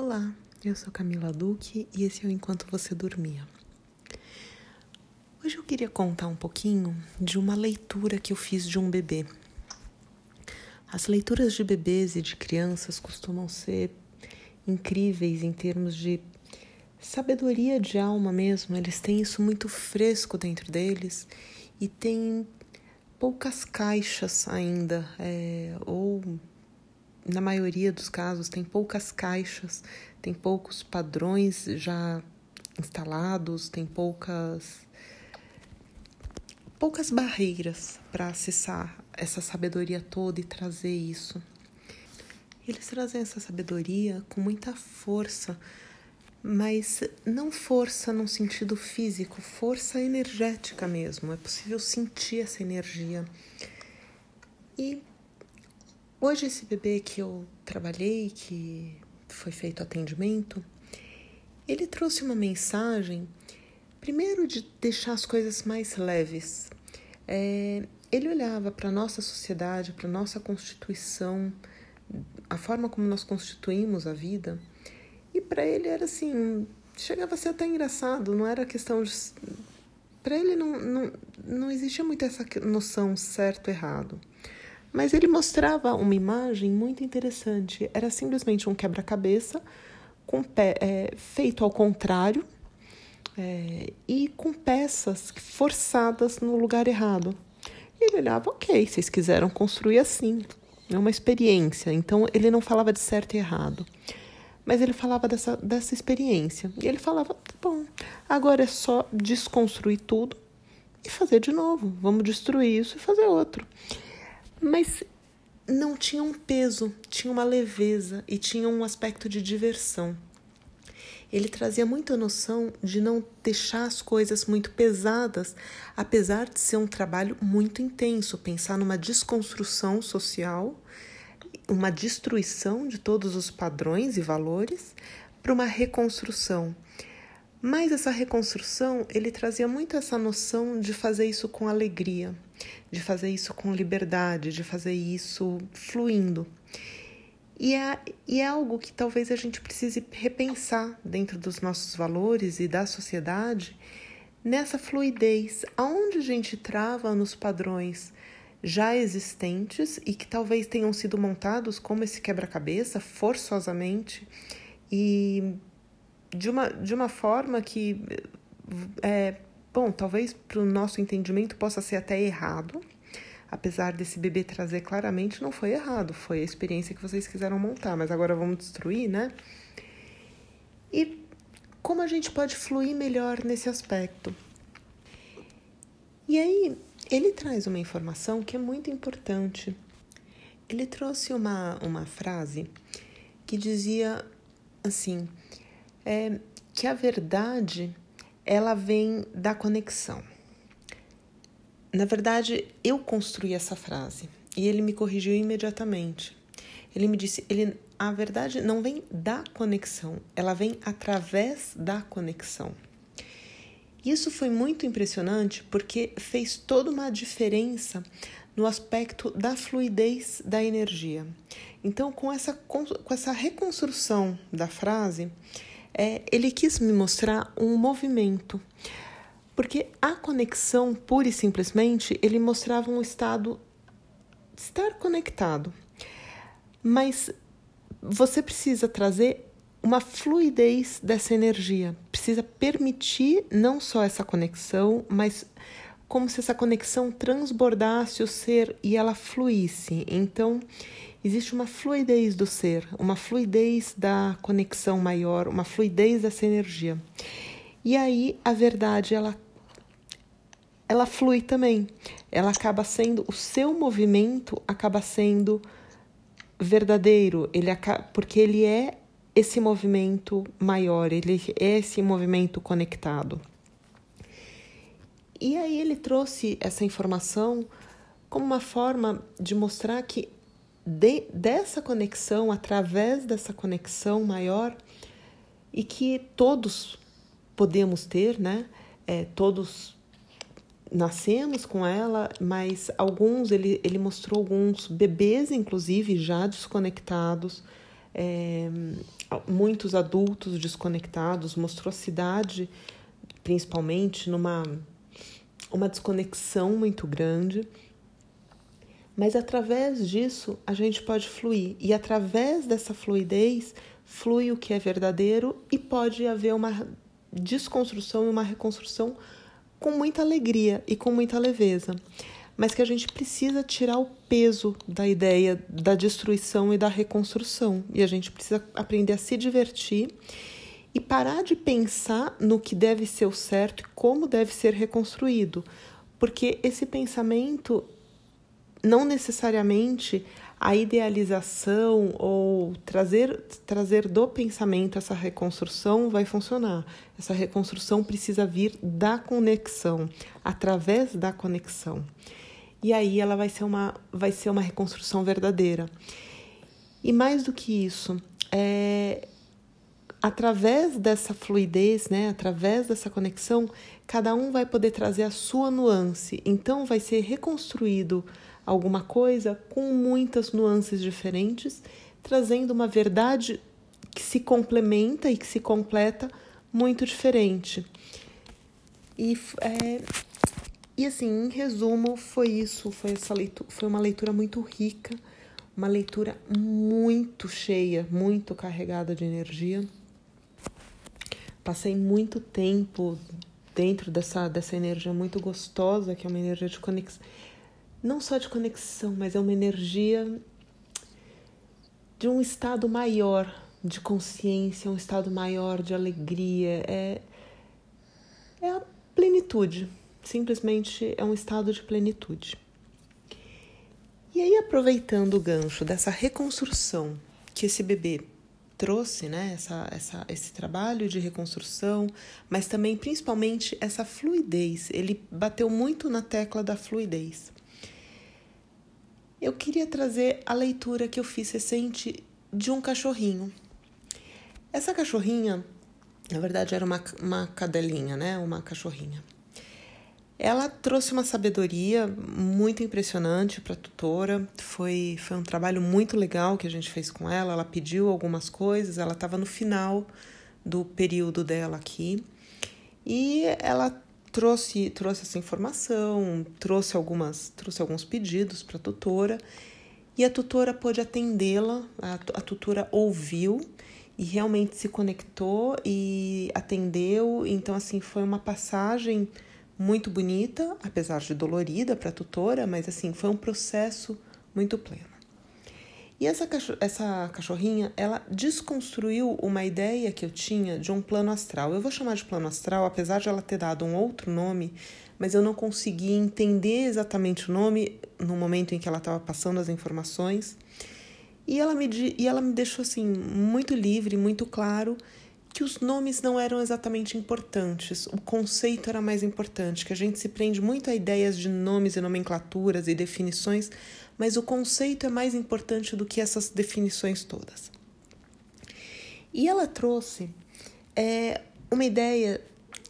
Olá, eu sou Camila Duque e esse é o Enquanto Você Dormia. Hoje eu queria contar um pouquinho de uma leitura que eu fiz de um bebê. As leituras de bebês e de crianças costumam ser incríveis em termos de sabedoria de alma mesmo, eles têm isso muito fresco dentro deles e têm poucas caixas ainda, é, ou na maioria dos casos, tem poucas caixas, tem poucos padrões já instalados, tem poucas poucas barreiras para acessar essa sabedoria toda e trazer isso. Eles trazem essa sabedoria com muita força, mas não força no sentido físico, força energética mesmo. É possível sentir essa energia. E Hoje, esse bebê que eu trabalhei, que foi feito atendimento, ele trouxe uma mensagem, primeiro de deixar as coisas mais leves. É, ele olhava para a nossa sociedade, para a nossa constituição, a forma como nós constituímos a vida, e para ele era assim, chegava a ser até engraçado, não era questão de. Para ele não, não, não existia muito essa noção certo errado. Mas ele mostrava uma imagem muito interessante. Era simplesmente um quebra-cabeça com pé, é, feito ao contrário é, e com peças forçadas no lugar errado. E ele olhava, ok, vocês quiseram construir assim, é uma experiência. Então ele não falava de certo e errado, mas ele falava dessa, dessa experiência. E ele falava, tá bom, agora é só desconstruir tudo e fazer de novo. Vamos destruir isso e fazer outro mas não tinha um peso, tinha uma leveza e tinha um aspecto de diversão. Ele trazia muita noção de não deixar as coisas muito pesadas, apesar de ser um trabalho muito intenso pensar numa desconstrução social, uma destruição de todos os padrões e valores, para uma reconstrução. Mas essa reconstrução, ele trazia muito essa noção de fazer isso com alegria, de fazer isso com liberdade, de fazer isso fluindo. E é, e é algo que talvez a gente precise repensar dentro dos nossos valores e da sociedade, nessa fluidez, aonde a gente trava nos padrões já existentes e que talvez tenham sido montados como esse quebra-cabeça forçosamente e de uma, de uma forma que, é, bom, talvez para o nosso entendimento possa ser até errado, apesar desse bebê trazer claramente, não foi errado, foi a experiência que vocês quiseram montar, mas agora vamos destruir, né? E como a gente pode fluir melhor nesse aspecto? E aí, ele traz uma informação que é muito importante. Ele trouxe uma, uma frase que dizia assim: é que a verdade ela vem da conexão. Na verdade, eu construí essa frase e ele me corrigiu imediatamente. Ele me disse: ele, a verdade não vem da conexão, ela vem através da conexão. Isso foi muito impressionante porque fez toda uma diferença no aspecto da fluidez da energia. Então, com essa, com essa reconstrução da frase, é, ele quis me mostrar um movimento, porque a conexão, pura e simplesmente, ele mostrava um estado de estar conectado, mas você precisa trazer uma fluidez dessa energia, precisa permitir não só essa conexão, mas como se essa conexão transbordasse o ser e ela fluísse. Então, existe uma fluidez do ser, uma fluidez da conexão maior, uma fluidez dessa energia. E aí a verdade ela ela flui também. Ela acaba sendo o seu movimento acaba sendo verdadeiro, ele acaba, porque ele é esse movimento maior, ele é esse movimento conectado. E aí ele trouxe essa informação como uma forma de mostrar que de, dessa conexão, através dessa conexão maior, e que todos podemos ter, né? É, todos nascemos com ela, mas alguns, ele, ele mostrou alguns bebês, inclusive, já desconectados, é, muitos adultos desconectados, mostrou a cidade, principalmente, numa uma desconexão muito grande. Mas através disso a gente pode fluir, e através dessa fluidez flui o que é verdadeiro e pode haver uma desconstrução e uma reconstrução com muita alegria e com muita leveza. Mas que a gente precisa tirar o peso da ideia da destruição e da reconstrução. E a gente precisa aprender a se divertir e parar de pensar no que deve ser o certo e como deve ser reconstruído. Porque esse pensamento não necessariamente a idealização ou trazer, trazer do pensamento essa reconstrução vai funcionar. Essa reconstrução precisa vir da conexão, através da conexão. E aí ela vai ser uma, vai ser uma reconstrução verdadeira. E mais do que isso, é, através dessa fluidez, né, através dessa conexão, cada um vai poder trazer a sua nuance. Então vai ser reconstruído alguma coisa com muitas nuances diferentes, trazendo uma verdade que se complementa e que se completa muito diferente. E, é, e assim, em resumo, foi isso, foi essa leitura, foi uma leitura muito rica, uma leitura muito cheia, muito carregada de energia. Passei muito tempo dentro dessa, dessa energia muito gostosa, que é uma energia de conexão não só de conexão, mas é uma energia de um estado maior de consciência, um estado maior de alegria. É, é a plenitude, simplesmente é um estado de plenitude. E aí, aproveitando o gancho dessa reconstrução que esse bebê trouxe, né, essa, essa, esse trabalho de reconstrução, mas também, principalmente, essa fluidez. Ele bateu muito na tecla da fluidez eu queria trazer a leitura que eu fiz recente de um cachorrinho. Essa cachorrinha, na verdade, era uma, uma cadelinha, né? Uma cachorrinha. Ela trouxe uma sabedoria muito impressionante para a tutora. Foi, foi um trabalho muito legal que a gente fez com ela. Ela pediu algumas coisas, ela estava no final do período dela aqui. E ela trouxe, trouxe essa informação, trouxe algumas, trouxe alguns pedidos para a tutora e a tutora pôde atendê-la, a, a tutora ouviu e realmente se conectou e atendeu. Então, assim, foi uma passagem muito bonita, apesar de dolorida para a tutora, mas assim, foi um processo muito pleno. E essa, essa cachorrinha, ela desconstruiu uma ideia que eu tinha de um plano astral. Eu vou chamar de plano astral, apesar de ela ter dado um outro nome, mas eu não consegui entender exatamente o nome no momento em que ela estava passando as informações. E ela, me, e ela me deixou assim muito livre, muito claro que os nomes não eram exatamente importantes, o conceito era mais importante, que a gente se prende muito a ideias de nomes e nomenclaturas e definições, mas o conceito é mais importante do que essas definições todas. E ela trouxe é, uma ideia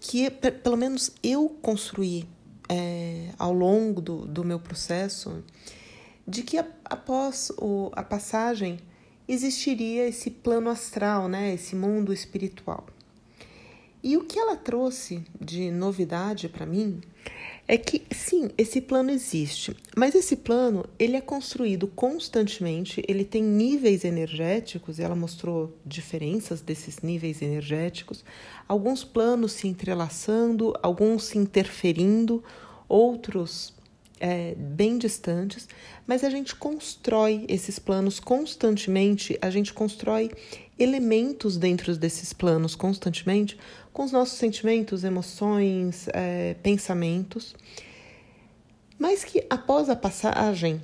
que, pelo menos, eu construí é, ao longo do, do meu processo, de que após o, a passagem existiria esse plano astral, né, esse mundo espiritual. E o que ela trouxe de novidade para mim é que sim, esse plano existe, mas esse plano ele é construído constantemente, ele tem níveis energéticos, e ela mostrou diferenças desses níveis energéticos, alguns planos se entrelaçando, alguns se interferindo, outros é, bem distantes, mas a gente constrói esses planos constantemente, a gente constrói elementos dentro desses planos constantemente com os nossos sentimentos, emoções, é, pensamentos, mas que após a passagem,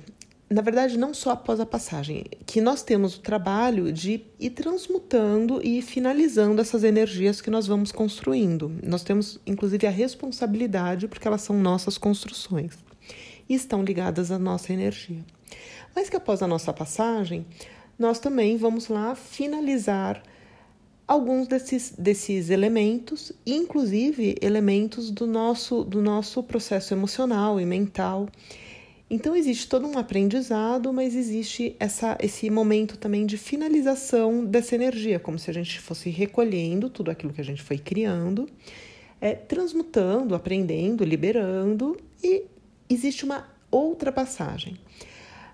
na verdade, não só após a passagem, que nós temos o trabalho de ir transmutando e finalizando essas energias que nós vamos construindo. Nós temos, inclusive, a responsabilidade, porque elas são nossas construções e estão ligadas à nossa energia. Mas que após a nossa passagem, nós também vamos lá finalizar alguns desses, desses elementos, inclusive elementos do nosso, do nosso processo emocional e mental. Então existe todo um aprendizado, mas existe essa, esse momento também de finalização dessa energia, como se a gente fosse recolhendo tudo aquilo que a gente foi criando, é, transmutando, aprendendo, liberando, e existe uma outra passagem.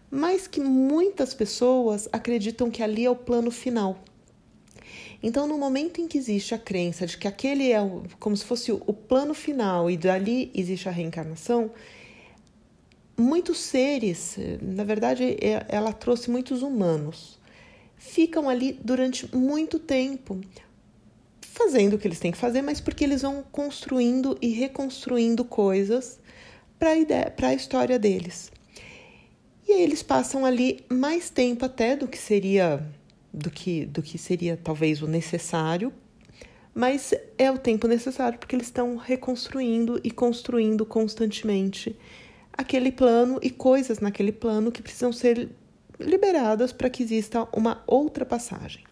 Mas que muitas pessoas acreditam que ali é o plano final. Então, no momento em que existe a crença de que aquele é o, como se fosse o, plano final e dali existe a reencarnação, muitos seres, na verdade, ela trouxe muitos humanos, ficam ali durante muito tempo, fazendo o que eles têm que fazer, mas porque eles vão construindo e reconstruindo coisas para a história deles. E aí eles passam ali mais tempo até do que seria do que do que seria talvez o necessário, mas é o tempo necessário porque eles estão reconstruindo e construindo constantemente aquele plano e coisas naquele plano que precisam ser liberadas para que exista uma outra passagem.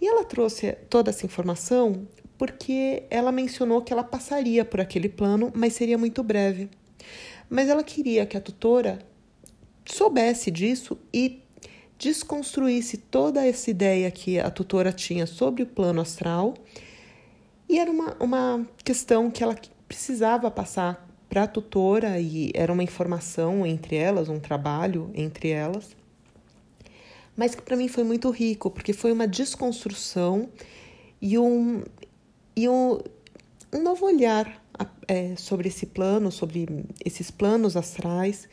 E ela trouxe toda essa informação porque ela mencionou que ela passaria por aquele plano, mas seria muito breve. Mas ela queria que a tutora soubesse disso e desconstruísse toda essa ideia que a tutora tinha sobre o plano astral. E era uma, uma questão que ela precisava passar para a tutora e era uma informação entre elas, um trabalho entre elas, mas que para mim foi muito rico, porque foi uma desconstrução e um, e um, um novo olhar é, sobre esse plano, sobre esses planos astrais,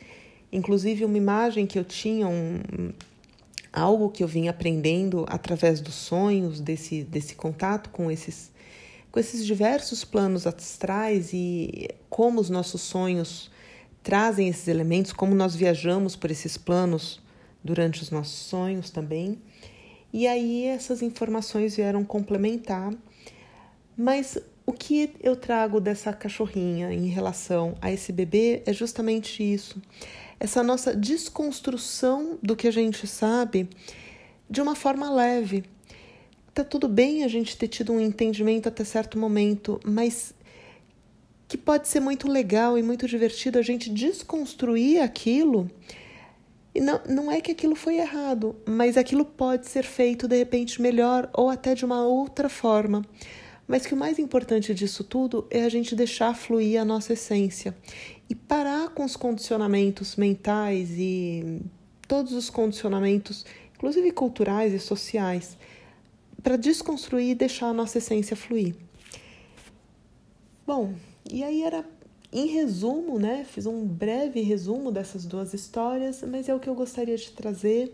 inclusive uma imagem que eu tinha, um, algo que eu vim aprendendo através dos sonhos, desse, desse contato com esses com esses diversos planos astrais e como os nossos sonhos trazem esses elementos, como nós viajamos por esses planos durante os nossos sonhos também. E aí essas informações vieram complementar. Mas o que eu trago dessa cachorrinha em relação a esse bebê é justamente isso. Essa nossa desconstrução do que a gente sabe de uma forma leve, tá tudo bem a gente ter tido um entendimento até certo momento, mas que pode ser muito legal e muito divertido a gente desconstruir aquilo. E não, não é que aquilo foi errado, mas aquilo pode ser feito de repente melhor ou até de uma outra forma. Mas que o mais importante disso tudo é a gente deixar fluir a nossa essência e parar com os condicionamentos mentais e todos os condicionamentos, inclusive culturais e sociais, para desconstruir e deixar a nossa essência fluir. Bom, e aí era em resumo, né? Fiz um breve resumo dessas duas histórias, mas é o que eu gostaria de trazer,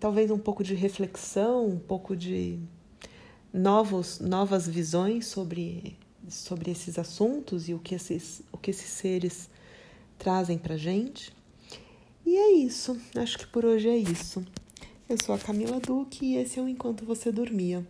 talvez um pouco de reflexão, um pouco de novos, novas visões sobre, sobre esses assuntos e o que esses, o que esses seres trazem para gente. E é isso, acho que por hoje é isso. Eu sou a Camila Duque e esse é o Enquanto Você Dormia.